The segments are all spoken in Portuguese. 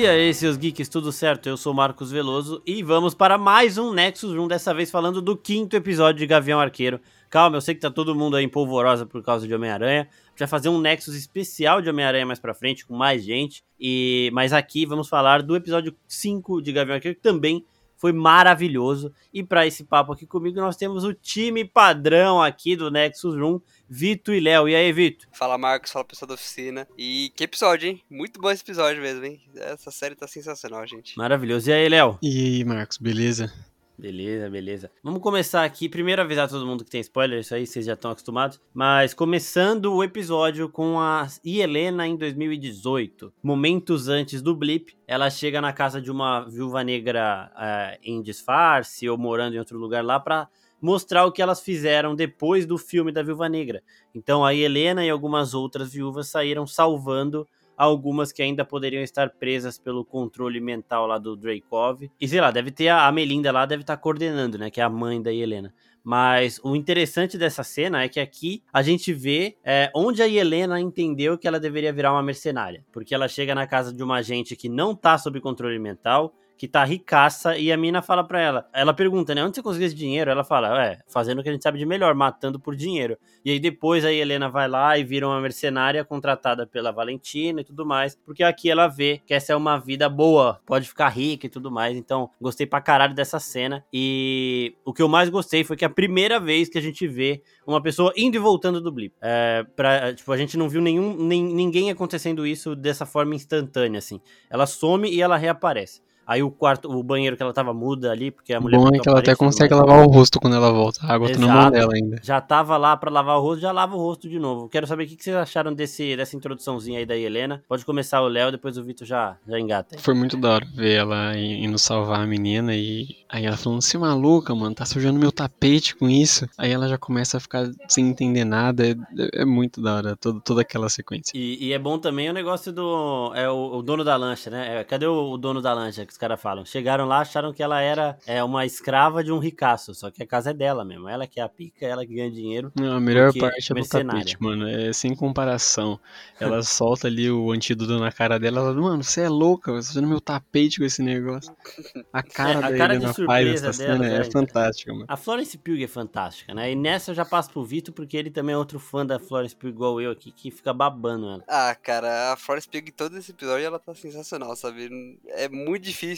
E aí, seus geeks, tudo certo? Eu sou Marcos Veloso e vamos para mais um Nexus Room, dessa vez falando do quinto episódio de Gavião Arqueiro. Calma, eu sei que tá todo mundo aí em polvorosa por causa de Homem-Aranha. Vai fazer um Nexus especial de Homem-Aranha mais pra frente, com mais gente. E Mas aqui vamos falar do episódio 5 de Gavião Arqueiro, que também foi maravilhoso. E para esse papo aqui comigo, nós temos o time padrão aqui do Nexus Room, Vitor e Léo. E aí, Vitor? Fala, Marcos. Fala, pessoal da oficina. E que episódio, hein? Muito bom esse episódio mesmo, hein? Essa série tá sensacional, gente. Maravilhoso. E aí, Léo? E aí, Marcos, beleza? Beleza, beleza. Vamos começar aqui. Primeiro avisar todo mundo que tem spoiler, isso aí vocês já estão acostumados. Mas começando o episódio com a Helena em 2018. Momentos antes do blip, ela chega na casa de uma viúva negra uh, em disfarce ou morando em outro lugar lá pra mostrar o que elas fizeram depois do filme da Viúva Negra. Então a Helena e algumas outras viúvas saíram salvando algumas que ainda poderiam estar presas pelo controle mental lá do Dreykov. E sei lá, deve ter a, Melinda lá, deve estar coordenando, né? Que é a mãe da Helena. Mas o interessante dessa cena é que aqui a gente vê é, onde a Helena entendeu que ela deveria virar uma mercenária. Porque ela chega na casa de uma agente que não tá sob controle mental, que tá ricaça, e a mina fala pra ela, ela pergunta, né, onde você conseguiu esse dinheiro? Ela fala, é, fazendo o que a gente sabe de melhor, matando por dinheiro. E aí depois a Helena vai lá e vira uma mercenária contratada pela Valentina e tudo mais, porque aqui ela vê que essa é uma vida boa, pode ficar rica e tudo mais, então gostei pra caralho dessa cena, e o que eu mais gostei foi que é a primeira vez que a gente vê uma pessoa indo e voltando do blip. É, pra, tipo, a gente não viu nenhum, nem, ninguém acontecendo isso dessa forma instantânea, assim. Ela some e ela reaparece. Aí o quarto, o banheiro que ela tava muda ali, porque a mulher. Bom é que ela até consegue lavar o rosto quando ela volta. A água Exato. tá na mão dela ainda. Já tava lá para lavar o rosto, já lava o rosto de novo. Quero saber o que vocês acharam desse, dessa introduçãozinha aí da Helena. Pode começar o Léo, depois o Vitor já, já engata. Foi muito da hora ver ela indo salvar a menina e aí ela falando: Você é maluca, mano, tá sujando meu tapete com isso. Aí ela já começa a ficar sem entender nada. É, é muito da hora todo, toda aquela sequência. E, e, é bom também o negócio do. É o, o dono da lancha, né? É, cadê o, o dono da lancha caras falam? Chegaram lá, acharam que ela era é, uma escrava de um ricaço, só que a casa é dela mesmo. Ela que é a pica, ela que ganha dinheiro. Não, a melhor parte é do tapete, mano. É sem comparação. Ela solta ali o antídoto na cara dela. Ela, mano, você é louca, você tá fazendo meu tapete com esse negócio. A cara é, a cara de surpresa dela é, é fantástica, mano. A Florence Pugh é fantástica, né? E nessa eu já passo pro Vitor, porque ele também é outro fã da Florence Pugh igual eu aqui, que fica babando ela. Ah, cara, a Florence Pugh em todo esse episódio ela tá sensacional, sabe? É muito difícil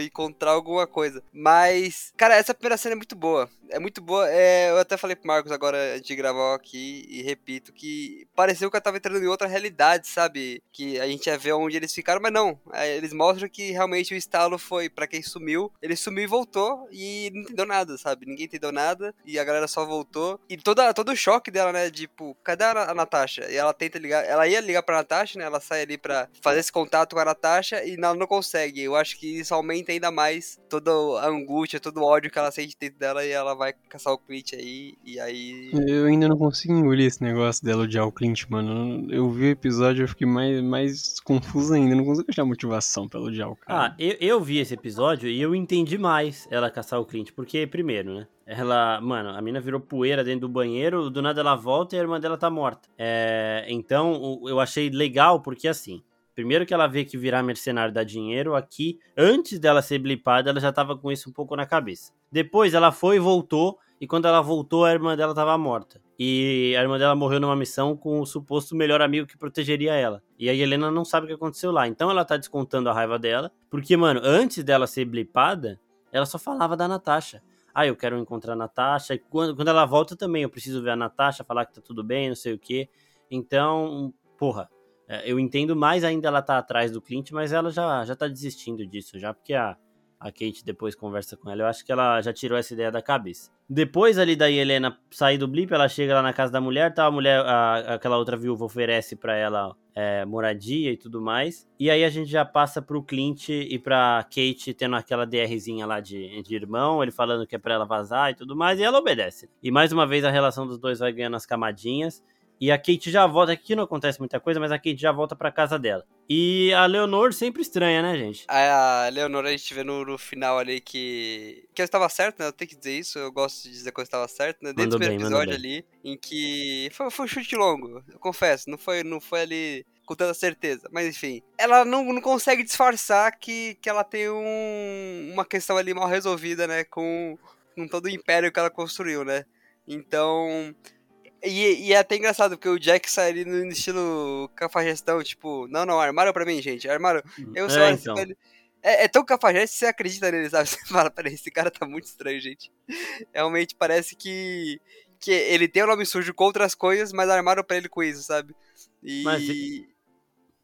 encontrar alguma coisa. Mas, cara, essa primeira cena é muito boa. É muito boa. É, eu até falei pro Marcos agora de gravar aqui e repito que pareceu que eu tava entrando em outra realidade, sabe? Que a gente ia ver onde eles ficaram, mas não. É, eles mostram que realmente o estalo foi para quem sumiu. Ele sumiu e voltou e não entendeu nada, sabe? Ninguém entendeu nada e a galera só voltou. E toda, todo o choque dela, né? Tipo, cadê a, a Natasha? E ela tenta ligar. Ela ia ligar pra Natasha, né? Ela sai ali pra fazer esse contato com a Natasha e ela não consegue. Eu acho que isso aumenta ainda mais toda a angústia, todo o ódio que ela sente dentro dela e ela vai caçar o Clint aí, e aí. Eu ainda não consigo engolir esse negócio dela odiar o Clint, mano. Eu vi o episódio e fiquei mais, mais confuso ainda. Não consigo achar motivação pra odiar o cara. Ah, eu, eu vi esse episódio e eu entendi mais ela caçar o Clint, porque, primeiro, né? Ela, mano, a mina virou poeira dentro do banheiro, do nada ela volta e a irmã dela tá morta. É, então, eu achei legal porque assim, Primeiro que ela vê que virar mercenário dá dinheiro, aqui, antes dela ser blipada, ela já tava com isso um pouco na cabeça. Depois ela foi e voltou, e quando ela voltou, a irmã dela tava morta. E a irmã dela morreu numa missão com o suposto melhor amigo que protegeria ela. E a Helena não sabe o que aconteceu lá. Então ela tá descontando a raiva dela. Porque, mano, antes dela ser blipada, ela só falava da Natasha. Ah, eu quero encontrar a Natasha. E quando, quando ela volta também, eu preciso ver a Natasha, falar que tá tudo bem, não sei o quê. Então, porra, eu entendo mais ainda ela tá atrás do Clint, mas ela já, já tá desistindo disso, já porque a, a Kate depois conversa com ela. Eu acho que ela já tirou essa ideia da cabeça. Depois ali da Helena sair do blip, ela chega lá na casa da mulher, tá? A mulher, a, aquela outra viúva oferece para ela é, moradia e tudo mais. E aí a gente já passa pro Clint e pra Kate tendo aquela DRzinha lá de, de irmão, ele falando que é pra ela vazar e tudo mais, e ela obedece. E mais uma vez a relação dos dois vai ganhando as camadinhas. E a Kate já volta, aqui não acontece muita coisa, mas a Kate já volta pra casa dela. E a Leonor sempre estranha, né, gente? A Leonor a gente vê no, no final ali que. Que eu estava certo, né? Eu tenho que dizer isso, eu gosto de dizer que eu estava certo, né? Dentro do primeiro episódio ali, em que. Foi, foi um chute longo, eu confesso. Não foi, não foi ali com tanta certeza. Mas enfim, ela não, não consegue disfarçar que, que ela tem um, uma questão ali mal resolvida, né? Com, com todo o império que ela construiu, né? Então. E, e, é até engraçado, porque o Jack sai ali no estilo cafajestão, tipo, não, não, armaram pra mim, gente, armaram. Eu sou é, então. ele. É, é, tão cafajeste que você acredita nele, sabe? Você fala, peraí, esse cara tá muito estranho, gente. Realmente parece que, que ele tem o um nome sujo com outras coisas, mas armaram pra ele com isso, sabe? E. Mas...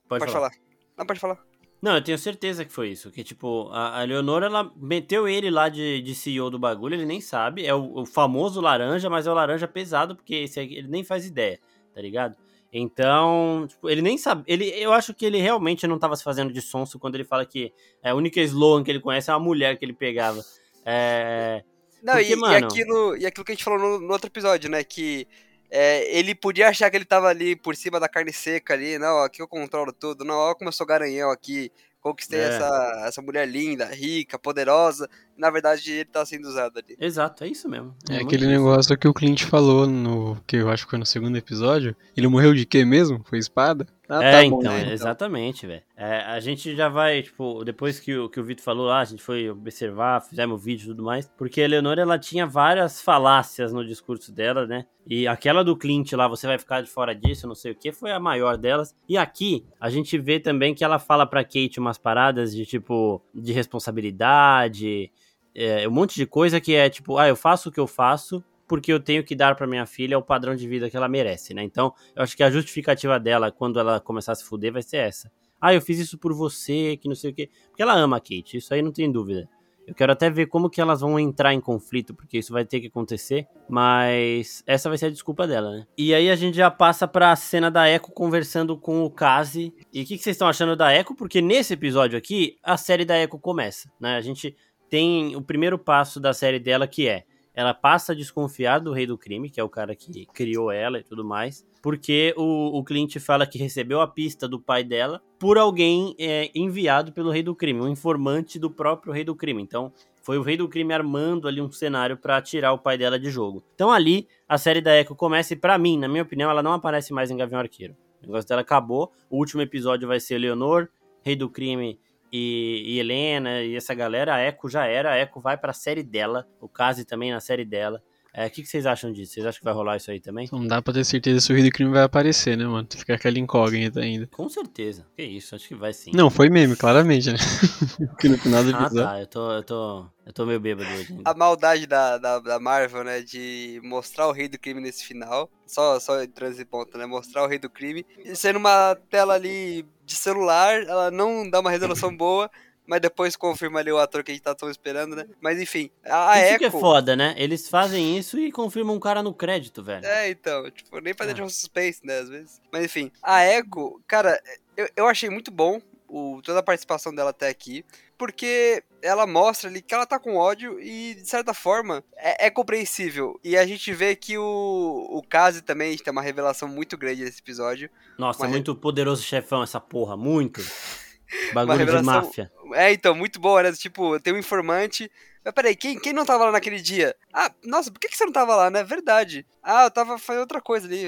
Pode, pode falar. falar. Não, pode falar. Não, eu tenho certeza que foi isso. Que, tipo, a, a Leonor, ela meteu ele lá de, de CEO do bagulho, ele nem sabe. É o, o famoso laranja, mas é o laranja pesado, porque esse aqui, ele nem faz ideia, tá ligado? Então, tipo, ele nem sabe. Ele, eu acho que ele realmente não tava se fazendo de sonso quando ele fala que é, a única slogan que ele conhece é uma mulher que ele pegava. É. Não, porque, e, mano... e, aquilo, e aquilo que a gente falou no, no outro episódio, né? Que é, ele podia achar que ele tava ali por cima da carne seca ali, não, aqui eu controlo tudo, não, olha como eu sou garanhão aqui, conquistei é. essa, essa mulher linda, rica, poderosa, na verdade ele tá sendo usado ali. Exato, é isso mesmo. É, é aquele negócio que o Clint falou no, que eu acho que foi no segundo episódio, ele morreu de quê mesmo? Foi espada? Ah, é, tá então, bom, né? então, exatamente, velho. É, a gente já vai, tipo, depois que o, que o Vitor falou lá, a gente foi observar, fizemos vídeo e tudo mais, porque a Eleonora, ela tinha várias falácias no discurso dela, né? E aquela do Clint lá, você vai ficar de fora disso, não sei o que, foi a maior delas. E aqui, a gente vê também que ela fala pra Kate umas paradas de, tipo, de responsabilidade, é, um monte de coisa que é, tipo, ah, eu faço o que eu faço, porque eu tenho que dar para minha filha o padrão de vida que ela merece, né? Então, eu acho que a justificativa dela quando ela começar a se fuder vai ser essa. Ah, eu fiz isso por você, que não sei o quê. Porque ela ama a Kate, isso aí não tem dúvida. Eu quero até ver como que elas vão entrar em conflito, porque isso vai ter que acontecer, mas essa vai ser a desculpa dela, né? E aí a gente já passa pra cena da Echo conversando com o Kazi. E o que, que vocês estão achando da Echo? Porque nesse episódio aqui, a série da Echo começa, né? A gente tem o primeiro passo da série dela que é ela passa a desconfiar do rei do crime, que é o cara que criou ela e tudo mais, porque o, o Clint fala que recebeu a pista do pai dela por alguém é, enviado pelo rei do crime, um informante do próprio rei do crime. Então, foi o rei do crime armando ali um cenário para tirar o pai dela de jogo. Então, ali, a série da Echo começa e, pra mim, na minha opinião, ela não aparece mais em Gavião Arqueiro. O negócio dela acabou. O último episódio vai ser Leonor, rei do crime e, e, Helena e essa galera, a Echo já era, a Echo vai pra série dela, o Kazi também na série dela. É, o que, que, vocês acham disso? Vocês acham que vai rolar isso aí também? Não dá pra ter certeza se o Rio do Crime vai aparecer, né, mano? Fica aquela incógnita ainda. Com certeza. Que isso, acho que vai sim. Não, foi meme, claramente, né? Porque no final do episódio... Ah, tá. Eu tô, eu tô, eu tô meio bêbado hoje. Ainda. A maldade da, da, da, Marvel, né, de mostrar o Rei do Crime nesse final. Só, só entrando nesse ponto, né? Mostrar o Rei do Crime. E sendo uma tela ali de celular, ela não dá uma resolução boa mas depois confirma ali o ator que a gente tá tão esperando, né? Mas enfim, a isso Echo... que é foda, né? Eles fazem isso e confirmam um cara no crédito, velho. É, então, tipo, nem pra deixar um suspense, né, às vezes. Mas enfim, a Echo, cara, eu, eu achei muito bom o, toda a participação dela até aqui, porque ela mostra ali que ela tá com ódio e, de certa forma, é, é compreensível. E a gente vê que o, o Kazi também tem uma revelação muito grande nesse episódio. Nossa, é muito poderoso chefão essa porra, muito. Bagulho de máfia. É, então, muito boa, né? Tipo, tem um informante. Mas peraí, quem, quem não tava lá naquele dia? Ah, nossa, por que, que você não tava lá, né? Verdade. Ah, eu tava fazendo outra coisa ali.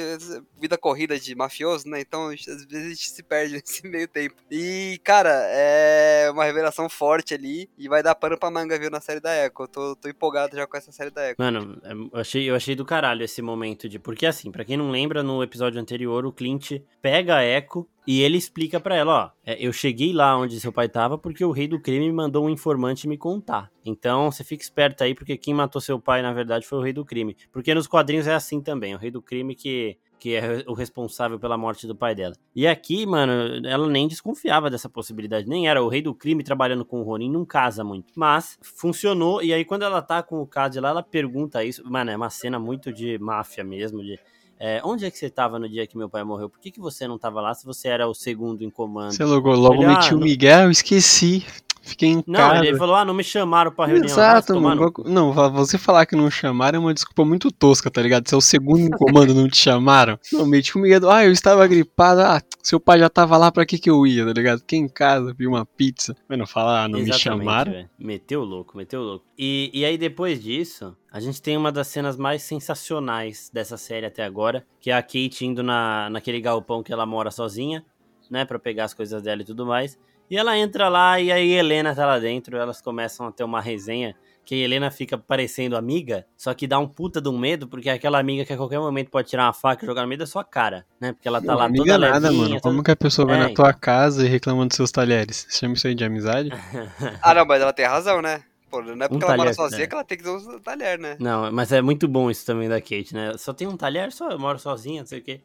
Vida corrida de mafioso, né? Então, às vezes a gente se perde nesse meio tempo. E, cara, é uma revelação forte ali. E vai dar pano pra manga, viu, na série da Echo. Eu tô, tô empolgado já com essa série da Echo. Mano, é, eu achei, eu achei do caralho esse momento de. Porque, assim, para quem não lembra, no episódio anterior, o Clint pega a Echo e ele explica para ela, ó, é, eu cheguei lá onde seu pai tava porque o rei do crime me mandou um informante me contar. Então você fica esperto aí, porque quem matou seu pai, na verdade, foi o rei do crime. Porque nos quadrinhos é assim também, o rei do crime que, que é o responsável pela morte do pai dela. E aqui, mano, ela nem desconfiava dessa possibilidade, nem era. O rei do crime trabalhando com o Ronin não casa muito. Mas funcionou, e aí quando ela tá com o Cad lá, ela pergunta isso. Mano, é uma cena muito de máfia mesmo, de é, onde é que você estava no dia que meu pai morreu? Por que, que você não estava lá se você era o segundo em comando? Você logo, logo ele, meti ah, o Miguel, eu esqueci. Fiquei em não, casa. ele falou, ah, não me chamaram pra reunião. Exato, mano. Não, você falar que não chamaram é uma desculpa muito tosca, tá ligado? Se é o segundo em comando não te chamaram. Não, meti o Miguel, ah, eu estava gripado, ah, seu pai já tava lá, pra que que eu ia, tá ligado? Fiquei em casa, vi uma pizza. Mas não falar, ah, não Exatamente, me chamaram. Véio. Meteu louco, meteu louco. E, e aí depois disso, a gente tem uma das cenas mais sensacionais dessa série até agora, que é a Kate indo na, naquele galpão que ela mora sozinha, né, para pegar as coisas dela e tudo mais. E ela entra lá e aí Helena tá lá dentro, elas começam a ter uma resenha que a Helena fica parecendo amiga, só que dá um puta de um medo, porque é aquela amiga que a qualquer momento pode tirar uma faca e jogar no meio da sua cara, né? Porque ela tá lá amiga toda nada, levinha, mano. toda... Como que a pessoa vai é, na tua casa e reclama dos seus talheres? Você chama isso aí de amizade? ah, não, mas ela tem razão, né? Pô, não é porque um ela talher, mora sozinha né? que ela tem que ter um talher, né? Não, mas é muito bom isso também da Kate, né? Só tem um talher, só eu moro sozinha, não sei o quê.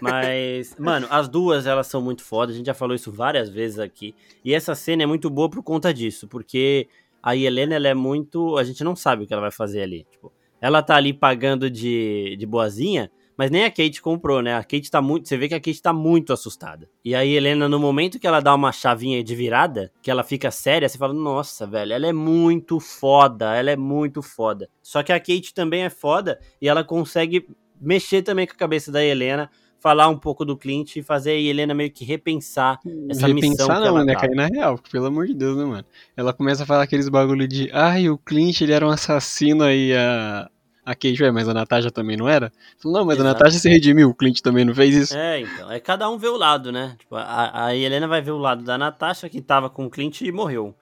Mas, mano, as duas elas são muito fodas, a gente já falou isso várias vezes aqui. E essa cena é muito boa por conta disso, porque a Helena, ela é muito. A gente não sabe o que ela vai fazer ali. Tipo, ela tá ali pagando de, de boazinha, mas nem a Kate comprou, né? A Kate tá muito. Você vê que a Kate tá muito assustada. E aí, Helena, no momento que ela dá uma chavinha de virada, que ela fica séria, você fala, nossa, velho, ela é muito foda, ela é muito foda. Só que a Kate também é foda e ela consegue mexer também com a cabeça da Helena falar um pouco do Clint e fazer a Helena meio que repensar essa repensar missão não, que ela né? Tá. Cair na real, pelo amor de Deus, né, mano? Ela começa a falar aqueles bagulho de, ai, o Clint, ele era um assassino aí, a... A Kate, ué, mas a Natasha também não era? Falou, não, mas Exato. a Natasha se redimiu, o Clint também não fez isso. É, então. É cada um vê o lado, né? Tipo, a, a Helena vai ver o lado da Natasha, que tava com o Clint e morreu.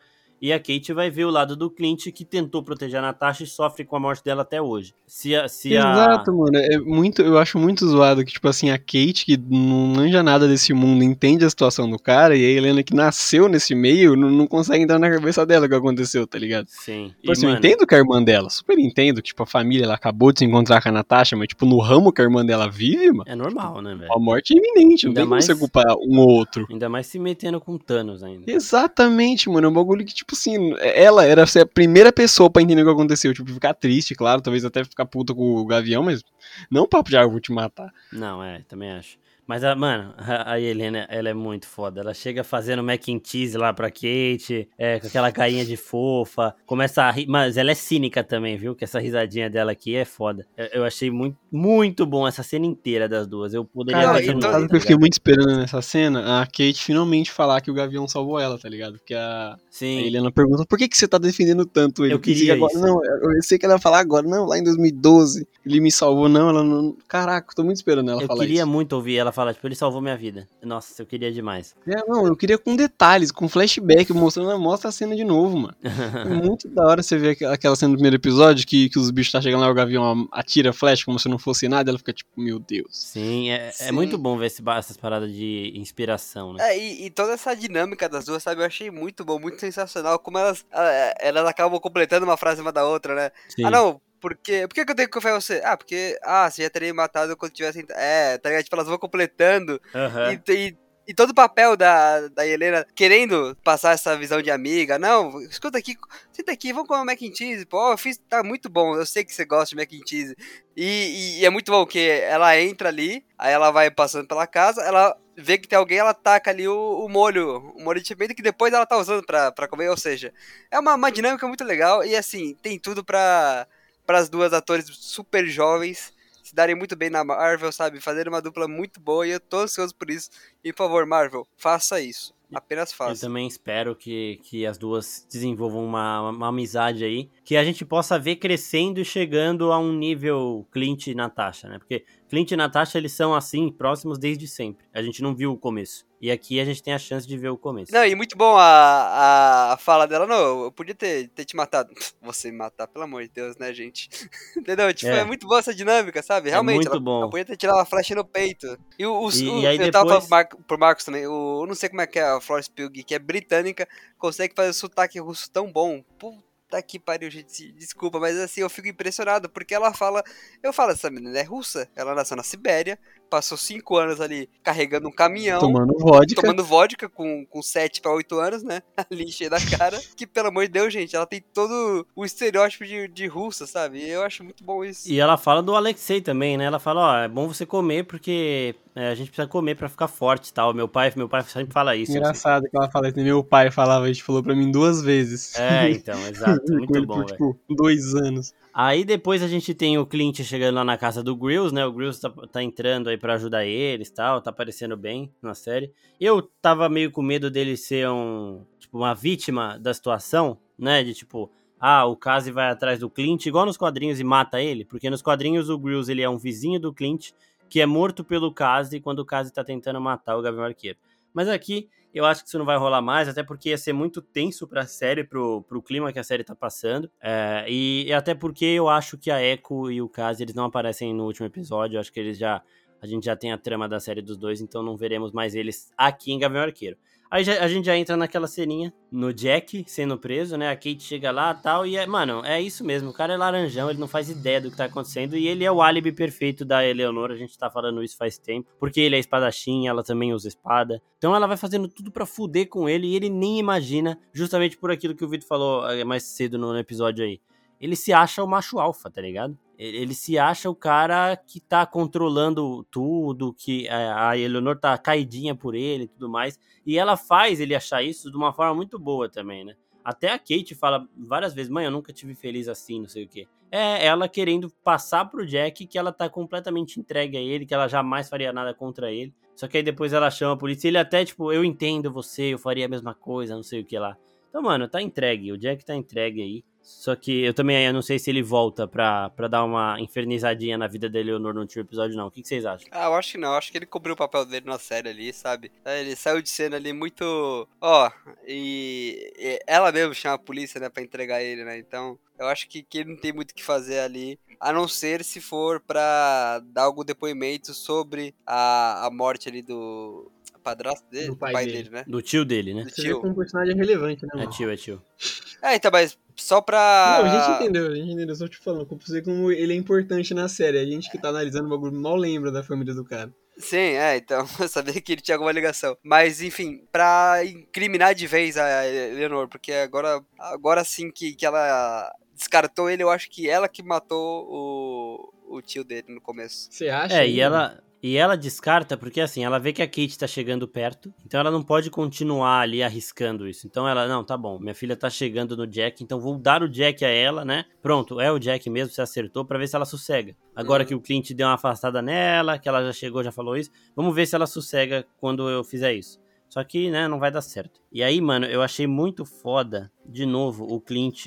E a Kate vai ver o lado do Clint que tentou proteger a Natasha e sofre com a morte dela até hoje. Se a, se Exato, a... mano. É muito, eu acho muito zoado que, tipo assim, a Kate, que não manja nada desse mundo, entende a situação do cara, e a Helena, que nasceu nesse meio, não, não consegue entrar na cabeça dela o que aconteceu, tá ligado? Sim. Tipo e, assim, mano... eu entendo que a irmã dela, super entendo que, tipo, a família, ela acabou de se encontrar com a Natasha, mas, tipo, no ramo que a irmã dela vive, mano. É normal, né, velho? A morte é iminente, não ainda tem mais... como você culpar um ou outro. Ainda mais se metendo com Thanos ainda. Exatamente, mano. É um bagulho que, tipo assim, ela era a primeira pessoa para entender o que aconteceu. Tipo, ficar triste, claro, talvez até ficar puta com o Gavião, mas não papo de, vou te matar. Não, é, também acho. Mas, a, mano, a, Helena, ela é muito foda. Ela chega fazendo mac and cheese lá pra Kate, é, com aquela carinha de fofa, começa a rir. Mas ela é cínica também, viu? Que essa risadinha dela aqui é foda. Eu, eu achei muito, muito bom essa cena inteira das duas. Eu poderia Cara, então, novo, tá eu fiquei muito esperando nessa cena a Kate finalmente falar que o Gavião salvou ela, tá ligado? Porque a, Sim. a Helena pergunta por que, que você tá defendendo tanto ele? Eu queria agora. Não, eu sei que ela vai falar agora. Não, lá em 2012 ele me salvou. Não, ela não... Caraca, tô muito esperando ela eu falar isso. Eu queria isso. muito ouvir ela falar, tipo, ele salvou minha vida. Nossa, eu queria demais. É, não, eu queria com detalhes, com flashback, mostrando, mostra a cena de novo, mano. é muito da hora você ver aquela cena do primeiro episódio, que, que os bichos tá chegando lá, o Gavião atira flash como se não fosse nada, ela fica tipo, meu Deus. Sim, é, Sim. é muito bom ver esse, essas paradas de inspiração, né? É, e, e, toda essa dinâmica das duas, sabe, eu achei muito bom, muito sensacional, como elas, elas acabam completando uma frase uma da outra, né? Sim. Ah, não, porque, por que, eu tenho que confiar em você? Ah, porque, ah, você já teria matado quando tivesse. É, tá ligado? Tipo, elas vão completando. Uhum. E, e, e, todo o papel da, da Helena querendo passar essa visão de amiga. Não, escuta aqui, senta aqui, vamos comer mac and cheese. Pô, eu fiz, tá muito bom. Eu sei que você gosta de mac and cheese. E, e, e é muito bom que ela entra ali, aí ela vai passando pela casa, ela vê que tem alguém, ela taca ali o, o molho, o molho de pimenta que depois ela tá usando pra, pra comer. Ou seja, é uma, uma dinâmica muito legal e assim, tem tudo pra para as duas atores super jovens se darem muito bem na Marvel, sabe? Fazer uma dupla muito boa e eu tô ansioso por isso. E por favor, Marvel, faça isso. Apenas faça. Eu também espero que, que as duas desenvolvam uma, uma amizade aí. Que a gente possa ver crescendo e chegando a um nível Clint e Natasha, né? Porque Clint e Natasha, eles são assim, próximos desde sempre. A gente não viu o começo. E aqui a gente tem a chance de ver o começo. Não, e muito bom a, a fala dela. Não, eu podia ter, ter te matado. Você me matar, pelo amor de Deus, né, gente? Entendeu? Tipo, é. é. muito boa essa dinâmica, sabe? É Realmente. É muito ela, bom. Ela podia ter tirado a flecha no peito. E, o, e, o e aí eu depois... tava falando pro, Mar, pro Marcos também. O, eu não sei como é que é a Florence Pugh, que é britânica, consegue fazer o sotaque russo tão bom. Puta Tá que pariu, gente. Desculpa, mas assim, eu fico impressionado porque ela fala. Eu falo, essa menina é russa. Ela nasceu na Sibéria, passou cinco anos ali carregando um caminhão. Tomando vodka. Tomando vodka com, com 7 para 8 anos, né? Ali cheia da cara. que, pelo amor de Deus, gente, ela tem todo o estereótipo de, de russa, sabe? Eu acho muito bom isso. E ela fala do Alexei também, né? Ela fala, ó, é bom você comer porque é, a gente precisa comer para ficar forte e tal. Meu pai, meu pai sempre fala isso. Engraçado que ela fala isso. Meu pai falava, a gente falou pra mim duas vezes. É, então, exato. Muito bom, por, tipo, dois anos. Aí depois a gente tem o Clint chegando lá na casa do Grills, né? O Grills tá, tá entrando aí para ajudar eles tal, tá aparecendo bem na série. Eu tava meio com medo dele ser um, tipo, uma vítima da situação, né? De tipo, ah, o Kazi vai atrás do Clint, igual nos quadrinhos, e mata ele, porque nos quadrinhos o Grills ele é um vizinho do Clint que é morto pelo Kazi quando o Kazi tá tentando matar o Gavião Arqueiro. Mas aqui eu acho que isso não vai rolar mais, até porque ia ser muito tenso pra série, pro, pro clima que a série tá passando. É, e, e, até porque eu acho que a Echo e o Kaz, eles não aparecem no último episódio. Eu acho que eles já. A gente já tem a trama da série dos dois, então não veremos mais eles aqui em Gavião Arqueiro. Aí já, a gente já entra naquela ceninha no Jack sendo preso, né? A Kate chega lá tal. E, é, mano, é isso mesmo. O cara é laranjão, ele não faz ideia do que tá acontecendo. E ele é o álibi perfeito da Eleonora. A gente tá falando isso faz tempo. Porque ele é espadachim, ela também usa espada. Então ela vai fazendo tudo para fuder com ele. E ele nem imagina, justamente por aquilo que o Vitor falou eh, mais cedo no episódio aí. Ele se acha o macho alfa, tá ligado? Ele se acha o cara que tá controlando tudo, que a Eleanor tá caidinha por ele e tudo mais. E ela faz ele achar isso de uma forma muito boa também, né? Até a Kate fala várias vezes, mãe, eu nunca tive feliz assim, não sei o quê. É ela querendo passar pro Jack que ela tá completamente entregue a ele, que ela jamais faria nada contra ele. Só que aí depois ela chama a polícia e ele até, tipo, eu entendo você, eu faria a mesma coisa, não sei o que lá. Então, mano, tá entregue. O Jack tá entregue aí. Só que eu também eu não sei se ele volta pra, pra dar uma infernizadinha na vida da Eleonor no último episódio, não. O que, que, vocês acham? Ah, eu acho que não. Eu acho que ele cobriu o papel dele na série ali, sabe? É, ele saiu de cena ali muito. Ó, oh, e, e, ela mesmo chama a polícia, né, pra entregar ele, né? Então, eu acho que, que ele não tem muito o que fazer ali. A não ser se for pra dar algum depoimento sobre a, a morte ali do, padrasto dele? Do pai, pai dele. dele. né? Do tio dele, né? Do tio. com um personagem relevante, né? Mano? É tio, é tio. É, então, mas só pra. Não, a gente entendeu, a gente entendeu. Só te falando, como ele é importante na série. A gente que tá analisando o bagulho mal lembra da família do cara. Sim, é, então, eu sabia que ele tinha alguma ligação. Mas, enfim, pra incriminar de vez a Eleanor, porque agora, agora sim que, que ela descartou ele, eu acho que ela que matou o, o tio dele no começo. Você acha? É, e ela, e ela descarta porque assim, ela vê que a Kate tá chegando perto, então ela não pode continuar ali arriscando isso. Então ela, não, tá bom, minha filha tá chegando no Jack, então vou dar o Jack a ela, né? Pronto, é o Jack mesmo, você acertou para ver se ela sossega. Agora uhum. que o Clint deu uma afastada nela, que ela já chegou, já falou isso, vamos ver se ela sossega quando eu fizer isso. Só que, né, não vai dar certo. E aí, mano, eu achei muito foda, de novo, o Clint.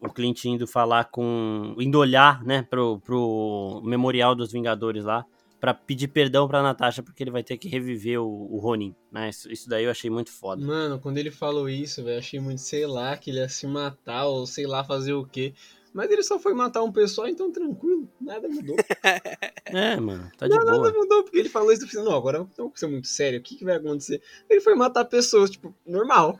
O Clint indo falar com. indo olhar, né, pro, pro Memorial dos Vingadores lá para pedir perdão pra Natasha, porque ele vai ter que reviver o, o Ronin, né? Isso, isso, daí eu achei muito foda. Mano, quando ele falou isso, velho, achei muito, sei lá, que ele ia se matar ou sei lá fazer o quê. Mas ele só foi matar um pessoal, então tranquilo, nada mudou. é, mano, tá de não, boa. Nada mudou, porque ele falou isso, eu falei, não, agora não ser muito sério, o que, que vai acontecer? Ele foi matar pessoas, tipo, normal.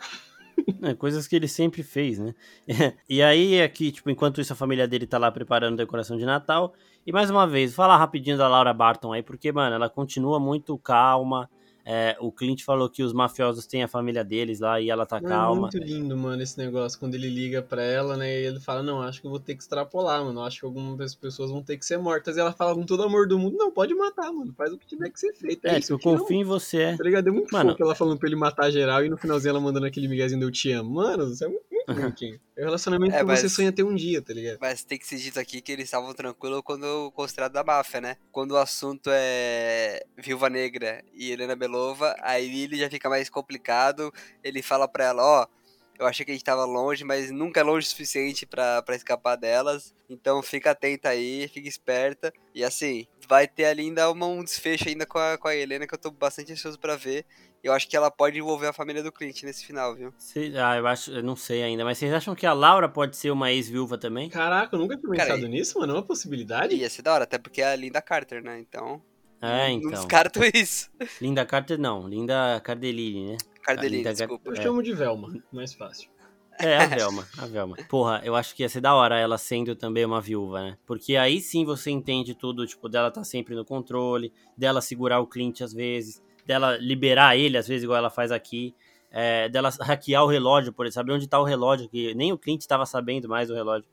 É, coisas que ele sempre fez, né? e aí, aqui, tipo, enquanto isso, a família dele tá lá preparando decoração de Natal. E mais uma vez, falar rapidinho da Laura Barton aí, porque, mano, ela continua muito calma, é, o Clint falou que os mafiosos têm a família deles lá e ela tá calma. É muito lindo, mano, esse negócio. Quando ele liga pra ela, né? E ele fala: Não, acho que eu vou ter que extrapolar, mano. Acho que algumas pessoas vão ter que ser mortas. E ela fala com todo amor do mundo: Não, pode matar, mano. Faz o que tiver que ser feito. É, é eu confio em você. Tá ligado? É muito mano, fofo ela falando pra ele matar geral e no finalzinho ela mandando aquele miguezinho do eu te amo. Mano, isso é muito, É o relacionamento é, que mas, você sonha ter um dia, tá ligado? Mas tem que ser dito aqui que eles estavam tranquilos quando considerado da máfia, né? Quando o assunto é Viúva Negra e Helena Belova, aí ele já fica mais complicado. Ele fala pra ela, ó, oh, eu achei que a gente tava longe, mas nunca é longe o suficiente para escapar delas. Então fica atenta aí, fica esperta. E assim, vai ter ali ainda uma, um desfecho ainda com a, com a Helena que eu tô bastante ansioso para ver. Eu acho que ela pode envolver a família do Clint nesse final, viu? Cê, ah, eu acho, eu não sei ainda, mas vocês acham que a Laura pode ser uma ex-viúva também? Caraca, eu nunca tinha pensado Cara, nisso, mano. É uma possibilidade? Ia ser da hora, até porque é a Linda Carter, né? Então. É, então. Não descarto isso. Linda Carter não, Linda Cardellini, né? Cardellini, Linda desculpa. Eu é. chamo de Velma, mais fácil. É, a Velma, a Velma. Porra, eu acho que ia ser da hora ela sendo também uma viúva, né? Porque aí sim você entende tudo, tipo, dela tá sempre no controle, dela segurar o Clint às vezes, dela liberar ele, às vezes, igual ela faz aqui. É, dela hackear o relógio, por saber onde tá o relógio, que nem o Clint estava sabendo mais do relógio.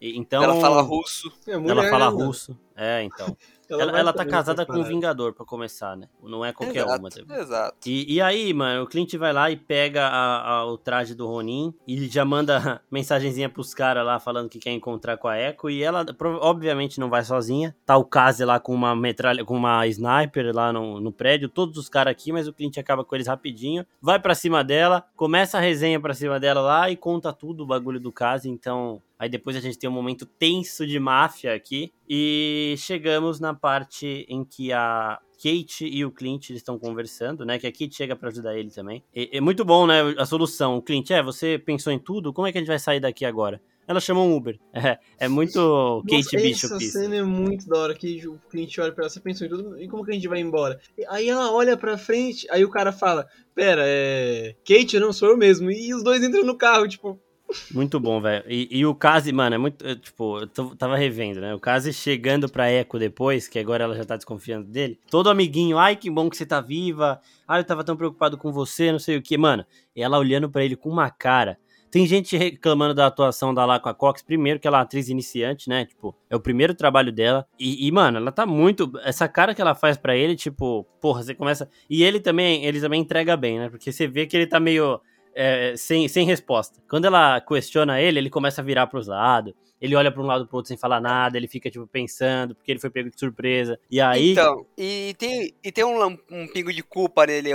Então, ela fala russo. É ela fala russo. É, então. Ela, ela, ela tá casada com um Vingador, pra começar, né? Não é qualquer exato, uma. Também. Exato. E, e aí, mano, o Clint vai lá e pega a, a, o traje do Ronin e já manda mensagenzinha pros caras lá falando que quer encontrar com a Echo. E ela, obviamente, não vai sozinha. Tá o Kaze lá com uma metralha, com uma sniper lá no, no prédio. Todos os caras aqui, mas o Clint acaba com eles rapidinho. Vai pra cima dela, começa a resenha pra cima dela lá e conta tudo o bagulho do Kaze. Então, Aí depois a gente tem um momento tenso de máfia aqui. E chegamos na parte em que a Kate e o Clint estão conversando, né? Que a Kate chega para ajudar ele também. E, é muito bom, né? A solução. O Clint, é, você pensou em tudo? Como é que a gente vai sair daqui agora? Ela chama um Uber. É, é muito Nossa, Kate Bishop. Essa cena é muito da hora que o Clint olha pra ela, você pensou em tudo, e como que a gente vai embora? Aí ela olha pra frente, aí o cara fala, pera, é... Kate, não sou eu mesmo. E os dois entram no carro, tipo, muito bom, velho. E, e, o Kazi, mano, é muito. É, tipo, eu tava revendo, né? O Kazi chegando pra Echo depois, que agora ela já tá desconfiando dele. Todo amiguinho, ai, que bom que você tá viva. Ai, eu tava tão preocupado com você, não sei o que. Mano, ela olhando para ele com uma cara. Tem gente reclamando da atuação da Laqua Cox, primeiro que ela é atriz iniciante, né? Tipo, é o primeiro trabalho dela. E, e mano, ela tá muito. Essa cara que ela faz para ele, tipo, porra, você começa. E ele também, ele também entrega bem, né? Porque você vê que ele tá meio é, sem, sem resposta. Quando ela questiona ele, ele começa a virar para os lados. Ele olha para um lado pro outro sem falar nada, ele fica, tipo, pensando, porque ele foi pego de surpresa. E aí. Então, e tem, e tem um, um pingo de culpa nele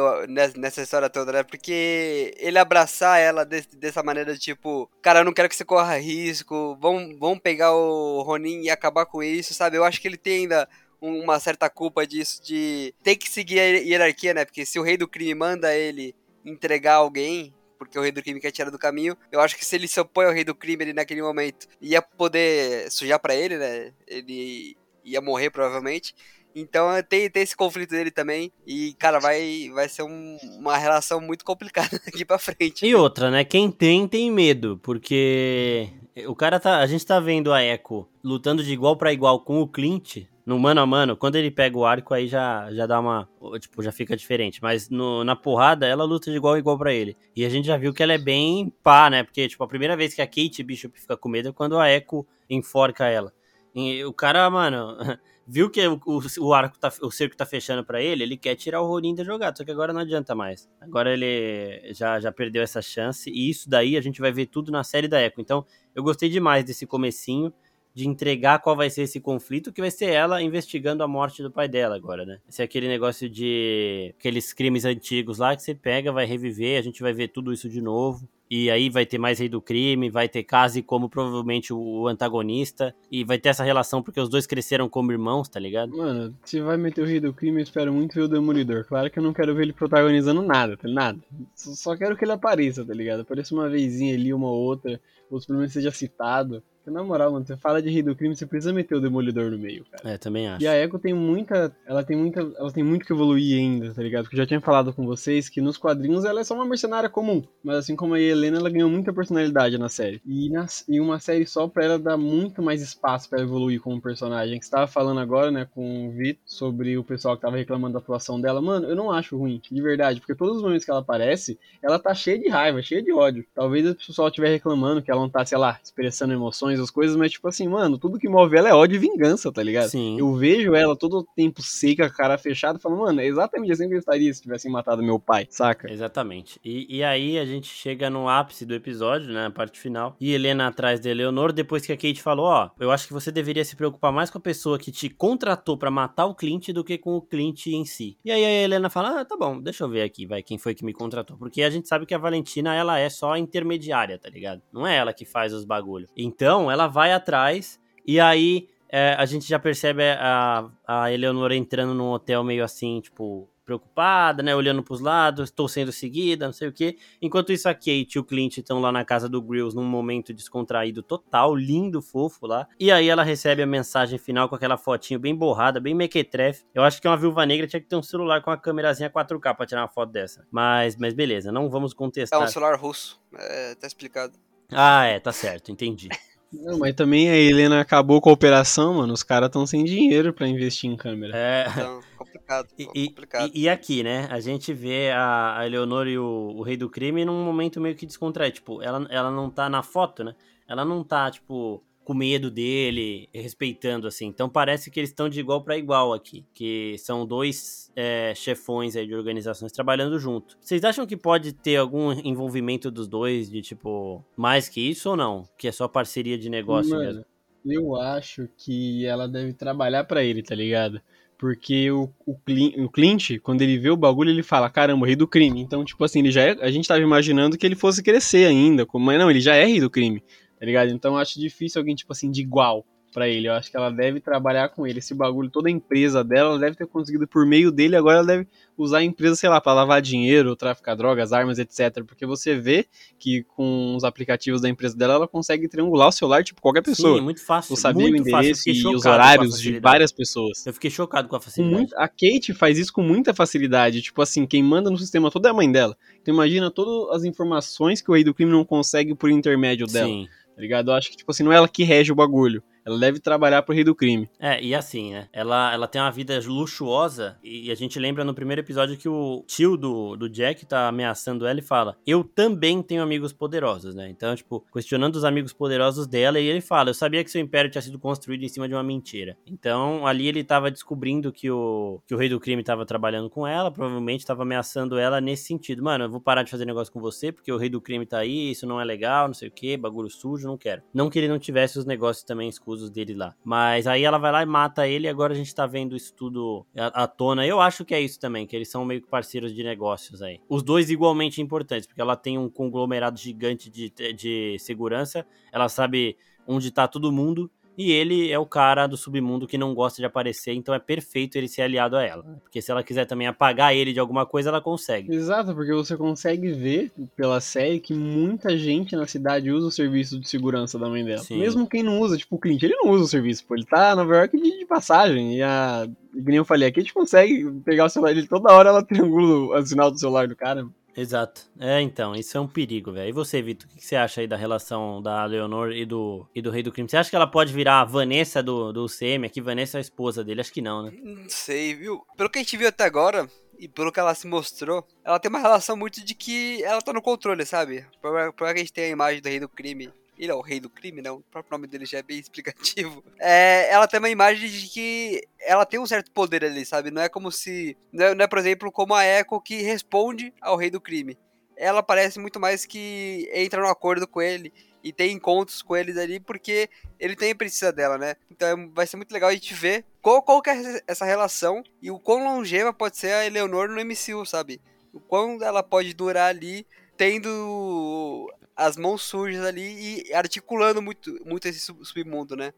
nessa história toda, né? Porque ele abraçar ela dessa maneira, tipo, cara, eu não quero que você corra risco, vamos, vamos pegar o Ronin e acabar com isso, sabe? Eu acho que ele tem ainda uma certa culpa disso, de ter que seguir a hierarquia, né? Porque se o rei do crime manda ele entregar alguém, porque o rei do crime quer tirar do caminho. Eu acho que se ele se opõe ao rei do crime ali naquele momento, ia poder sujar para ele, né? Ele ia morrer provavelmente. Então tem, tem esse conflito dele também. E, cara, vai, vai ser um, uma relação muito complicada aqui pra frente. E outra, né? Quem tem, tem medo. Porque o cara tá. A gente tá vendo a Echo lutando de igual para igual com o Clint no mano a mano, quando ele pega o arco, aí já, já dá uma. Tipo, já fica diferente. Mas no, na porrada, ela luta de igual a igual pra ele. E a gente já viu que ela é bem pá, né? Porque, tipo, a primeira vez que a Kate Bishop fica com medo é quando a Echo enforca ela. E o cara, mano, viu que o, o, arco tá, o cerco tá fechando para ele, ele quer tirar o Ronin da jogada, só que agora não adianta mais. Agora ele já, já perdeu essa chance, e isso daí a gente vai ver tudo na série da Echo. Então, eu gostei demais desse comecinho de entregar qual vai ser esse conflito, que vai ser ela investigando a morte do pai dela agora, né? Esse é aquele negócio de aqueles crimes antigos lá que você pega, vai reviver, a gente vai ver tudo isso de novo. E aí vai ter mais rei do crime, vai ter Kazi como provavelmente o antagonista. E vai ter essa relação porque os dois cresceram como irmãos, tá ligado? Mano, se vai meter o rei do crime, eu espero muito ver o Demolidor. Claro que eu não quero ver ele protagonizando nada, tá nada. Só quero que ele apareça, tá ligado? Apareça uma vezinha ali, uma outra. Ou pelo menos seja citado. Na moral, mano, você fala de rei do crime, você precisa meter o Demolidor no meio, cara. É, também acho. E a Echo tem muita. Ela tem muita. Ela tem muito que evoluir ainda, tá ligado? Porque eu já tinha falado com vocês que nos quadrinhos ela é só uma mercenária comum. Mas assim como a Helena, ela ganhou muita personalidade na série. E, na, e uma série só pra ela dá muito mais espaço para evoluir como personagem. Que você tava falando agora, né, com o Vitor sobre o pessoal que tava reclamando da atuação dela. Mano, eu não acho ruim, de verdade. Porque todos os momentos que ela aparece, ela tá cheia de raiva, cheia de ódio. Talvez o pessoal estiver reclamando que ela não tá, sei lá, expressando emoções, as coisas, mas tipo assim, mano, tudo que move ela é ódio e vingança, tá ligado? Sim. Eu vejo ela todo o tempo seca, cara fechada, falando, mano, é exatamente assim que eu estaria se tivessem matado meu pai, saca? Exatamente. E, e aí a gente chega no ápice do episódio, né, na parte final, e Helena atrás de Eleonor, depois que a Kate falou, ó, eu acho que você deveria se preocupar mais com a pessoa que te contratou para matar o Clint do que com o Clint em si. E aí a Helena fala, ah, tá bom, deixa eu ver aqui, vai, quem foi que me contratou. Porque a gente sabe que a Valentina, ela é só intermediária, tá ligado? Não é ela que faz os bagulhos. Então, ela vai atrás e aí é, a gente já percebe a, a Eleonora entrando num hotel meio assim, tipo, preocupada, né? Olhando pros lados, estou sendo seguida, não sei o quê. Enquanto isso, a Kate e o Clint estão lá na casa do Grills num momento descontraído total, lindo, fofo lá. E aí ela recebe a mensagem final com aquela fotinho bem borrada, bem mequetrefe. Eu acho que uma viúva negra tinha que ter um celular com uma câmerazinha 4K pra tirar uma foto dessa. Mas, mas beleza, não vamos contestar. É um celular russo, é, tá explicado. Ah, é, tá certo, entendi. Não, mas também a Helena acabou com a operação, mano. Os caras estão sem dinheiro para investir em câmera. É. Então, complicado. E, complicado. E, e, aqui, né? A gente vê a, a Eleonora e o, o, Rei do Crime num momento meio que descontraído. Tipo, ela, ela não tá na foto, né? Ela não tá, tipo, com medo dele, respeitando, assim. Então parece que eles estão de igual para igual aqui. Que são dois é, chefões aí de organizações trabalhando junto. Vocês acham que pode ter algum envolvimento dos dois, de tipo, mais que isso ou não? Que é só parceria de negócio Mano, mesmo? Eu acho que ela deve trabalhar para ele, tá ligado? Porque o, o, Clint, o Clint, quando ele vê o bagulho, ele fala, caramba, rei do crime. Então, tipo assim, ele já é, a gente tava imaginando que ele fosse crescer ainda. Mas não, ele já é rei do crime tá ligado? Então eu acho difícil alguém, tipo assim, de igual. para ele. Eu acho que ela deve trabalhar com ele. Esse bagulho, toda a empresa dela, ela deve ter conseguido por meio dele. Agora ela deve usar a empresa, sei lá, para lavar dinheiro, traficar drogas, armas, etc. Porque você vê que com os aplicativos da empresa dela, ela consegue triangular o celular, tipo, qualquer pessoa. Sim, muito fácil. Ou saber o endereço e os horários de várias pessoas. Eu fiquei chocado com a facilidade. Muito, a Kate faz isso com muita facilidade. Tipo assim, quem manda no sistema todo é a mãe dela. Então imagina todas as informações que o rei do crime não consegue por intermédio dela. Sim. Tá ligado? Eu acho que, tipo assim, não é ela que rege o bagulho. Ela deve trabalhar pro rei do crime. É, e assim, né? Ela, ela tem uma vida luxuosa. E a gente lembra no primeiro episódio que o tio do, do Jack tá ameaçando ela e fala: Eu também tenho amigos poderosos, né? Então, tipo, questionando os amigos poderosos dela. E ele fala: Eu sabia que seu império tinha sido construído em cima de uma mentira. Então, ali ele tava descobrindo que o, que o rei do crime tava trabalhando com ela. Provavelmente tava ameaçando ela nesse sentido: Mano, eu vou parar de fazer negócio com você porque o rei do crime tá aí. Isso não é legal, não sei o que, bagulho sujo, não quero. Não que ele não tivesse os negócios também escuros usos dele lá. Mas aí ela vai lá e mata ele e agora a gente tá vendo isso tudo à, tona. Eu acho que é isso também, que eles são meio que parceiros de negócios aí. Os dois igualmente importantes, porque ela tem um conglomerado gigante de, de segurança, ela sabe onde tá todo mundo e ele é o cara do submundo que não gosta de aparecer, então é perfeito ele ser aliado a ela. Porque se ela quiser também apagar ele de alguma coisa, ela consegue. Exato, porque você consegue ver pela série que muita gente na cidade usa o serviço de segurança da mãe dela. Sim. Mesmo quem não usa, tipo o Clint, ele não usa o serviço, pô. Ele tá na Nova York de, de passagem. E a. Que nem eu falei aqui, a gente consegue pegar o celular dele toda hora, ela triangula o sinal do celular do cara. Exato. É, então, isso é um perigo, velho. E você, Vitor, o que você acha aí da relação da Leonor e do, e do Rei do Crime? Você acha que ela pode virar a Vanessa do, do CM aqui? Vanessa é a esposa dele? Acho que não, né? Não sei, viu? Pelo que a gente viu até agora, e pelo que ela se mostrou, ela tem uma relação muito de que ela tá no controle, sabe? Por, por que a gente tem a imagem do Rei do Crime ele é o rei do crime, né? O próprio nome dele já é bem explicativo. É, ela tem uma imagem de que ela tem um certo poder ali, sabe? Não é como se. Não é, não é, por exemplo, como a Echo que responde ao rei do crime. Ela parece muito mais que entra no acordo com ele e tem encontros com eles ali porque ele também precisa dela, né? Então é, vai ser muito legal a gente ver qual, qual que é essa relação e o quão longeva pode ser a Eleonor no MCU, sabe? O quão ela pode durar ali tendo as mãos sujas ali e articulando muito, muito esse submundo, né?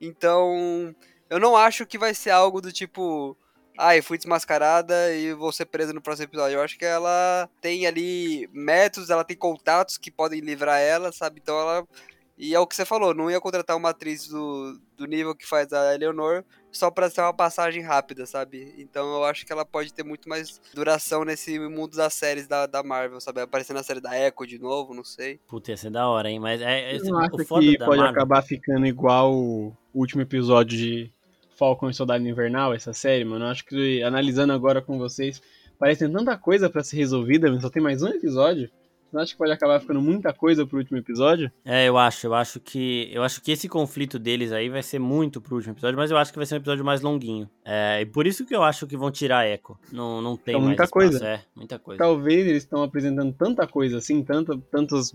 Então, eu não acho que vai ser algo do tipo, ah, eu fui desmascarada e vou ser presa no próximo episódio. Eu acho que ela tem ali métodos, ela tem contatos que podem livrar ela, sabe? Então ela e é o que você falou, não ia contratar uma atriz do, do nível que faz a Eleanor só pra ser uma passagem rápida, sabe? Então eu acho que ela pode ter muito mais duração nesse mundo das séries da, da Marvel, sabe? Aparecer na série da Echo de novo, não sei. Puta, ia ser da hora, hein? Mas é. é não acho que pode Marvel... acabar ficando igual o último episódio de Falcon e Soldado Invernal, essa série, mano. Eu acho que analisando agora com vocês, parece que tem tanta coisa para ser resolvida, mas só tem mais um episódio. Você acha que pode acabar ficando muita coisa pro último episódio? É, eu acho. Eu acho que eu acho que esse conflito deles aí vai ser muito pro último episódio, mas eu acho que vai ser um episódio mais longuinho. É, e por isso que eu acho que vão tirar a Echo. Não, não tem então, muita espaço. coisa. É, muita coisa. Talvez eles estão apresentando tanta coisa assim, tanta, tantos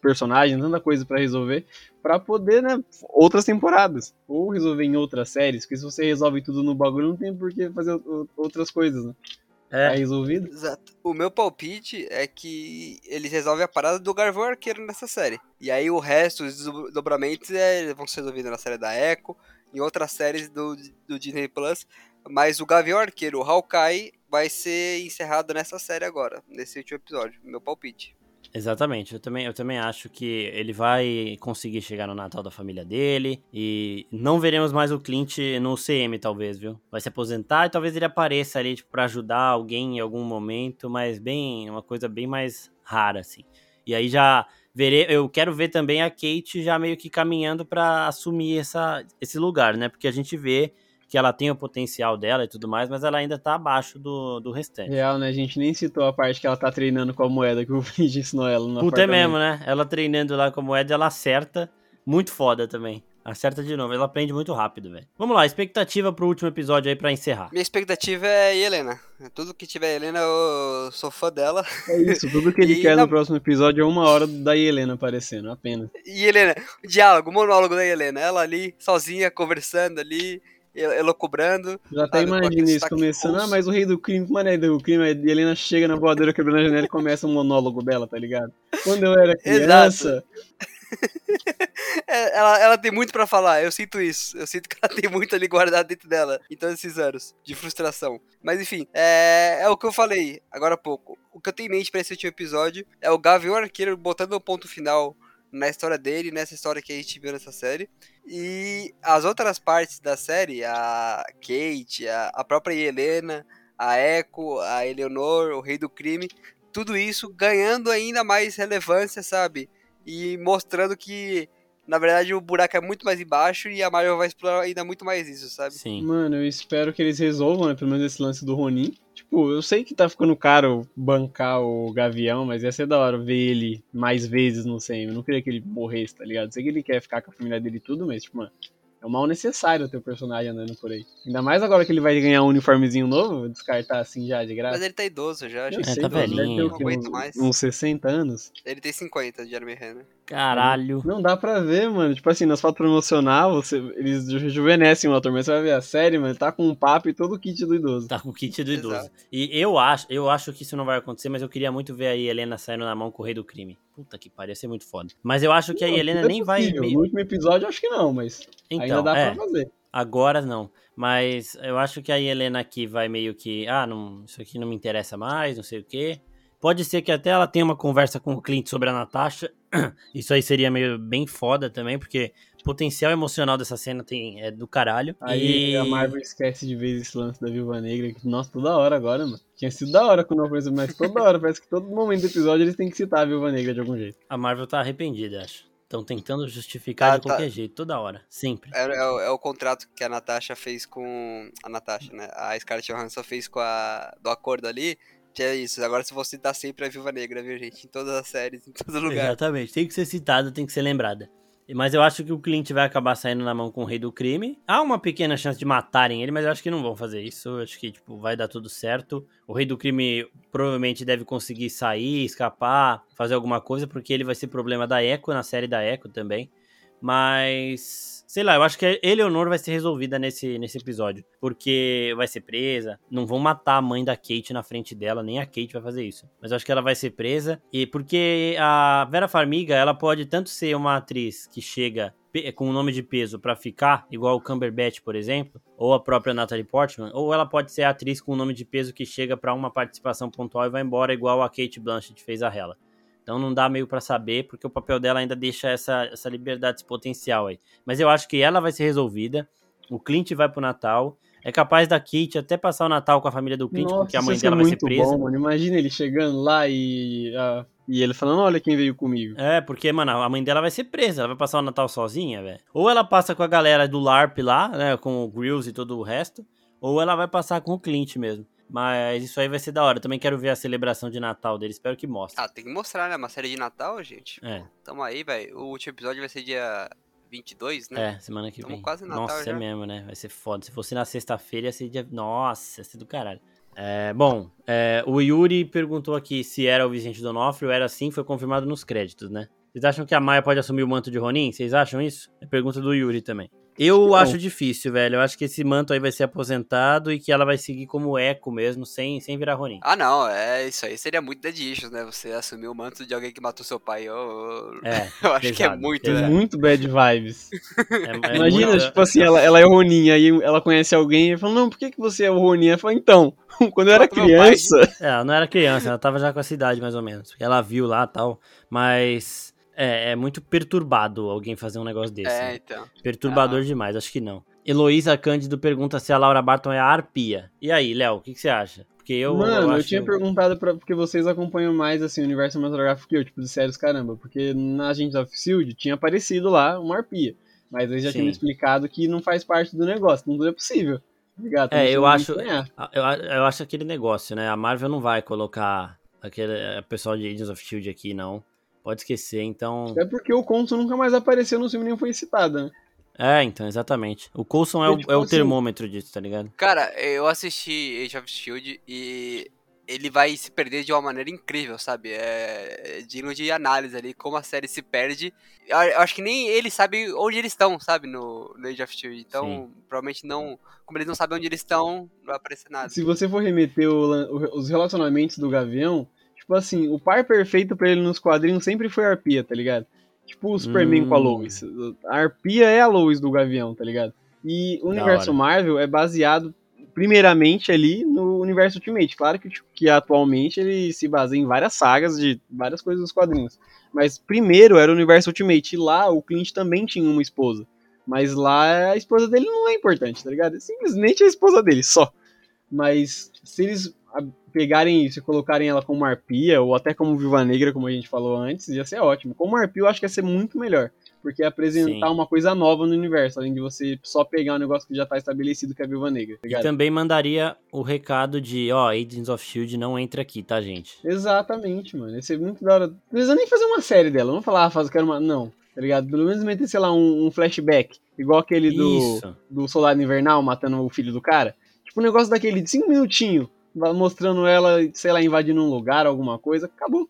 personagens, tanta coisa para resolver, para poder, né, outras temporadas. Ou resolver em outras séries, porque se você resolve tudo no bagulho, não tem por que fazer outras coisas, né? É. Tá resolvido? Exato. O meu palpite é que eles resolvem a parada do Garvão Arqueiro nessa série. E aí o resto, os desdobramentos, é, vão ser resolvidos na série da Echo, em outras séries do, do Disney Plus. Mas o Gavião Arqueiro, o Hawkeye, vai ser encerrado nessa série agora, nesse último episódio. Meu palpite. Exatamente, eu também, eu também acho que ele vai conseguir chegar no Natal da família dele e não veremos mais o Clint no CM, talvez, viu? Vai se aposentar e talvez ele apareça ali, tipo, pra ajudar alguém em algum momento, mas bem, uma coisa bem mais rara, assim. E aí já verei, eu quero ver também a Kate já meio que caminhando para assumir essa, esse lugar, né? Porque a gente vê que ela tem o potencial dela e tudo mais, mas ela ainda tá abaixo do, do restante. Real, né? A gente nem citou a parte que ela tá treinando com a moeda que o Fringe ensinou ela no Puta, é mesmo, né? Ela treinando lá com a moeda, ela acerta. Muito foda também. Acerta de novo, ela aprende muito rápido, velho. Vamos lá, expectativa pro último episódio aí pra encerrar. Minha expectativa é Helena. Tudo que tiver Helena, eu sou fã dela. É isso, tudo que ele e quer na... no próximo episódio é uma hora da Helena aparecendo, apenas. E Helena, diálogo, monólogo da Helena. Ela ali, sozinha, conversando ali, elocubrando. Já até imagina isso começando, ah, mas o rei do crime, mano, é do crime, a Helena chega na voadora quebrando a janela e começa um monólogo dela, tá ligado? Quando eu era criança. É, ela, ela tem muito para falar, eu sinto isso. Eu sinto que ela tem muito ali guardado dentro dela em todos esses anos de frustração. Mas enfim, é, é o que eu falei agora há pouco. O que eu tenho em mente pra esse último episódio é o Gavião Arqueiro botando o ponto final na história dele, nessa história que a gente viu nessa série. E as outras partes da série, a Kate, a, a própria Helena, a Echo, a Eleanor, o Rei do Crime, tudo isso ganhando ainda mais relevância, sabe? E mostrando que na verdade o buraco é muito mais embaixo e a Marvel vai explorar ainda muito mais isso, sabe? Sim. Mano, eu espero que eles resolvam, né, pelo menos esse lance do Ronin. Tipo, eu sei que tá ficando caro bancar o Gavião, mas ia ser da hora ver ele mais vezes no CM. Eu não queria que ele morresse, tá ligado? sei que ele quer ficar com a família dele e tudo, mas, tipo, mano, é um mal necessário ter o personagem andando por aí. Ainda mais agora que ele vai ganhar um uniformezinho novo, descartar assim já de graça. Mas ele tá idoso já, acho. É, tá velhinho. Não aguento mais. Uns 60 anos. Ele tem 50, Jeremy Renner. Caralho. Não dá pra ver, mano. Tipo assim, nas fotos promocional, você, eles rejuvenescem o ator, mas você vai ver a série, mano, tá com um papo e todo o kit do idoso. Tá com o kit do idoso. Exato. E eu acho, eu acho que isso não vai acontecer, mas eu queria muito ver aí a Helena saindo na mão com o rei do crime. Puta que pariu, ia ser muito foda. Mas eu acho que não, a Helena é nem vai. Meio... No último episódio, acho que não, mas então, ainda dá é, pra fazer. Agora não. Mas eu acho que a Helena aqui vai meio que. Ah, não, isso aqui não me interessa mais, não sei o quê. Pode ser que até ela tenha uma conversa com o Clint sobre a Natasha. Isso aí seria meio bem foda também, porque potencial emocional dessa cena tem, é do caralho. Aí e... a Marvel esquece de vez esse lance da Viúva Negra, que, nossa, toda hora agora, mano. Tinha sido da hora quando coisa, mas toda hora, parece que todo momento do episódio eles têm que citar a Viúva Negra de algum jeito. A Marvel tá arrependida, acho. Estão tentando justificar ah, de qualquer tá. jeito, toda hora, sempre. É, é, o, é, o contrato que a Natasha fez com. A Natasha, né? A Scarlett Johansson fez com a. Do acordo ali. Que é isso. Agora, se você citar sempre a Viúva Negra, viu, gente? Em todas as séries, em todo lugar. Exatamente. Tem que ser citada, tem que ser lembrada. Mas eu acho que o Clint vai acabar saindo na mão com o Rei do Crime. Há uma pequena chance de matarem ele, mas eu acho que não vão fazer isso. Eu acho que, tipo, vai dar tudo certo. O Rei do Crime provavelmente deve conseguir sair, escapar, fazer alguma coisa, porque ele vai ser problema da Echo, na série da Echo também. Mas Sei lá, eu acho que Eleonor vai ser resolvida nesse, nesse episódio. Porque vai ser presa. Não vão matar a mãe da Kate na frente dela, nem a Kate vai fazer isso. Mas eu acho que ela vai ser presa. E porque a Vera Farmiga, ela pode tanto ser uma atriz que chega com o nome de peso para ficar, igual o Cumberbatch, por exemplo, ou a própria Natalie Portman, ou ela pode ser atriz com o nome de peso que chega para uma participação pontual e vai embora, igual a Kate Blanchett fez a Hela. Então não dá meio para saber, porque o papel dela ainda deixa essa, essa liberdade, esse potencial aí. Mas eu acho que ela vai ser resolvida. O Clint vai pro Natal. É capaz da Kate até passar o Natal com a família do Clint, Nossa, porque a mãe dela vai ser presa. Bom, mano. Imagina ele chegando lá e, uh, e ele falando: Olha quem veio comigo. É, porque, mano, a mãe dela vai ser presa. Ela vai passar o Natal sozinha, velho. Ou ela passa com a galera do LARP lá, né? Com o Grills e todo o resto. Ou ela vai passar com o Clint mesmo. Mas isso aí vai ser da hora. Eu também quero ver a celebração de Natal dele. Espero que mostre. Ah, tem que mostrar, né? Uma série de Natal, gente. É. Tamo aí, velho. O último episódio vai ser dia 22, né? É, semana que Tamo vem. quase Natal Nossa, já. é mesmo, né? Vai ser foda. Se fosse na sexta-feira, ia ser dia... Nossa, ia ser do caralho. É, bom, é, o Yuri perguntou aqui se era o Vicente Donofrio. Era assim, foi confirmado nos créditos, né? Vocês acham que a Maia pode assumir o manto de Ronin? Vocês acham isso? É pergunta do Yuri também. Eu acho difícil, velho. Eu acho que esse manto aí vai ser aposentado e que ela vai seguir como eco mesmo, sem, sem virar Ronin. Ah, não. É, isso aí seria muito dead issues, né? Você assumir o manto de alguém que matou seu pai. Eu, é, eu acho pesado, que é muito, né? muito bad vibes. É, é Imagina, muito... tipo assim, ela, ela é Ronin, aí ela conhece alguém e fala, não, por que, que você é o Ronin? Ela fala, então, quando eu era criança... É, ela não era criança, ela tava já com a cidade, mais ou menos. Ela viu lá e tal, mas... É, é muito perturbado alguém fazer um negócio desse. É, né? então. Perturbador ah. demais, acho que não. Heloísa Cândido pergunta se a Laura Barton é a arpia. E aí, Léo, o que, que, você acha? Porque eu. Mano, eu, acho... eu tinha perguntado pra, porque vocês acompanham mais assim, o universo cinematográfico que eu, tipo, de séries caramba. Porque na Agente of Shield tinha aparecido lá uma arpia. Mas eles já Sim. tinham explicado que não faz parte do negócio, não é possível. Obrigado, é, eu acho, eu, eu acho aquele negócio, né? A Marvel não vai colocar aquele pessoal de Agents of Shield aqui, não. Pode esquecer, então. É porque o Coulson nunca mais apareceu no filme nem foi citado, né? É, então, exatamente. O Coulson é, o, tipo, é o assim, termômetro disso, tá ligado? Cara, eu assisti Age of Shield e ele vai se perder de uma maneira incrível, sabe? É, é digno de análise ali, como a série se perde. Eu, acho que nem ele sabe onde eles estão, sabe? No, no Age of Shield. Então, Sim. provavelmente não. Como eles não sabem onde eles estão, não vai aparecer nada. Se você for remeter o, o, os relacionamentos do Gavião, tipo assim, o par perfeito para ele nos quadrinhos sempre foi a Arpia, tá ligado? Tipo o Superman hum. com a hum. Lois. A arpia é a Lois do Gavião, tá ligado? E o universo Marvel é baseado primeiramente ali no universo Ultimate. Claro que, tipo, que atualmente ele se baseia em várias sagas de várias coisas dos quadrinhos. Mas primeiro era o universo Ultimate. E lá o Clint também tinha uma esposa. Mas lá a esposa dele não é importante, tá ligado? É simplesmente a esposa dele, só. Mas se eles pegarem isso e colocarem ela como arpia, ou até como viúva negra, como a gente falou antes, ia ser ótimo. Como arpia eu acho que ia ser muito melhor. Porque é apresentar Sim. uma coisa nova no universo, além de você só pegar um negócio que já tá estabelecido, que é a Viúva Negra. Tá e também mandaria o recado de, ó, Agents of Shield não entra aqui, tá, gente? Exatamente, mano. Ia ser muito da hora. Não precisa nem fazer uma série dela. Vamos falar, ah, faz, quero uma. Não, tá ligado? Pelo menos meter, sei lá, um, um flashback. Igual aquele do, do Soldado Invernal matando o filho do cara. Tipo um negócio daquele de 5 minutinhos, mostrando ela, sei lá, invadindo um lugar, alguma coisa. Acabou.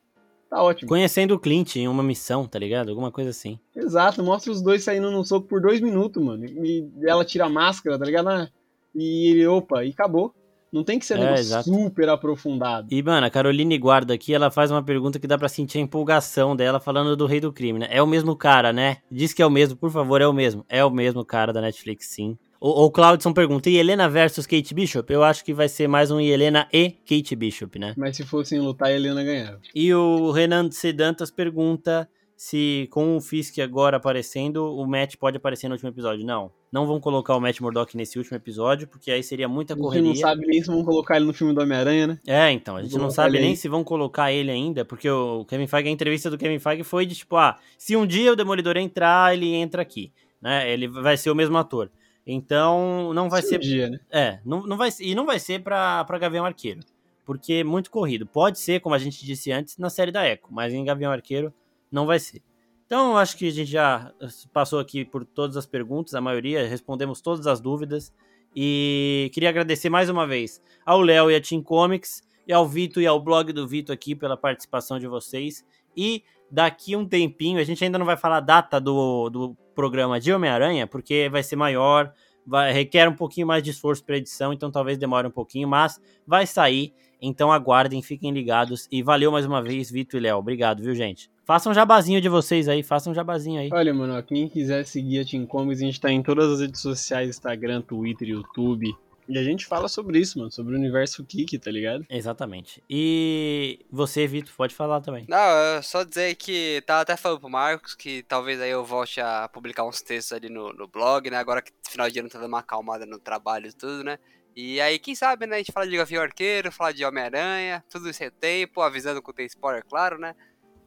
Tá ótimo. Conhecendo o Clint em uma missão, tá ligado? Alguma coisa assim. Exato, mostra os dois saindo num soco por dois minutos, mano. E ela tira a máscara, tá ligado? E ele, opa, e acabou. Não tem que ser é, super aprofundado. E, mano, a Caroline Guarda aqui, ela faz uma pergunta que dá para sentir a empolgação dela falando do Rei do Crime, né? É o mesmo cara, né? Diz que é o mesmo, por favor, é o mesmo. É o mesmo cara da Netflix, sim. O, o Claudson pergunta, e Helena versus Kate Bishop? Eu acho que vai ser mais um Helena e Kate Bishop, né? Mas se fossem lutar, Helena ganhava. E o Renan Sedantas pergunta se com o Fisk agora aparecendo, o Matt pode aparecer no último episódio. Não, não vão colocar o Matt Murdock nesse último episódio, porque aí seria muita correria. A gente não sabe nem se vão colocar ele no filme do Homem-Aranha, né? É, então, a gente não sabe nem se vão colocar ele ainda, porque o Kevin Feige, a entrevista do Kevin Feige foi de tipo, ah, se um dia o Demolidor entrar, ele entra aqui, né? Ele vai ser o mesmo ator. Então, não vai ser. Dia, né? É, não, não vai, e não vai ser pra, pra Gavião Arqueiro. Porque é muito corrido. Pode ser, como a gente disse antes, na série da Echo, mas em Gavião Arqueiro não vai ser. Então, acho que a gente já passou aqui por todas as perguntas, a maioria, respondemos todas as dúvidas. E queria agradecer mais uma vez ao Léo e a Team Comics, e ao Vito e ao blog do Vito aqui pela participação de vocês. E daqui um tempinho, a gente ainda não vai falar a data do, do programa de Homem-Aranha, porque vai ser maior, vai, requer um pouquinho mais de esforço para edição, então talvez demore um pouquinho, mas vai sair. Então aguardem, fiquem ligados. E valeu mais uma vez, Vitor e Léo. Obrigado, viu, gente? Façam um jabazinho de vocês aí, façam um jabazinho aí. Olha, mano, quem quiser seguir a Team Comics, a gente tá em todas as redes sociais, Instagram, Twitter, YouTube, e a gente fala sobre isso, mano, sobre o universo Kiki, tá ligado? Exatamente. E você, Vitor, pode falar também. Não, só dizer que tava até falando pro Marcos que talvez aí eu volte a publicar uns textos ali no, no blog, né? Agora que final de ano tá dando uma acalmada no trabalho e tudo, né? E aí, quem sabe, né? A gente fala de Gavião Arqueiro, fala de Homem-Aranha, tudo isso é tempo, avisando que tem spoiler, claro, né?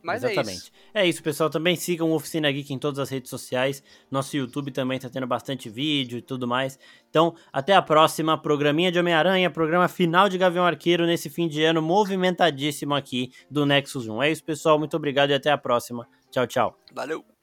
Mas é Exatamente. É isso. é isso, pessoal. Também sigam o Oficina Geek em todas as redes sociais. Nosso YouTube também tá tendo bastante vídeo e tudo mais. Então, até a próxima. Programinha de Homem-Aranha, programa final de Gavião Arqueiro nesse fim de ano movimentadíssimo aqui do Nexus 1. É isso, pessoal. Muito obrigado e até a próxima. Tchau, tchau. Valeu.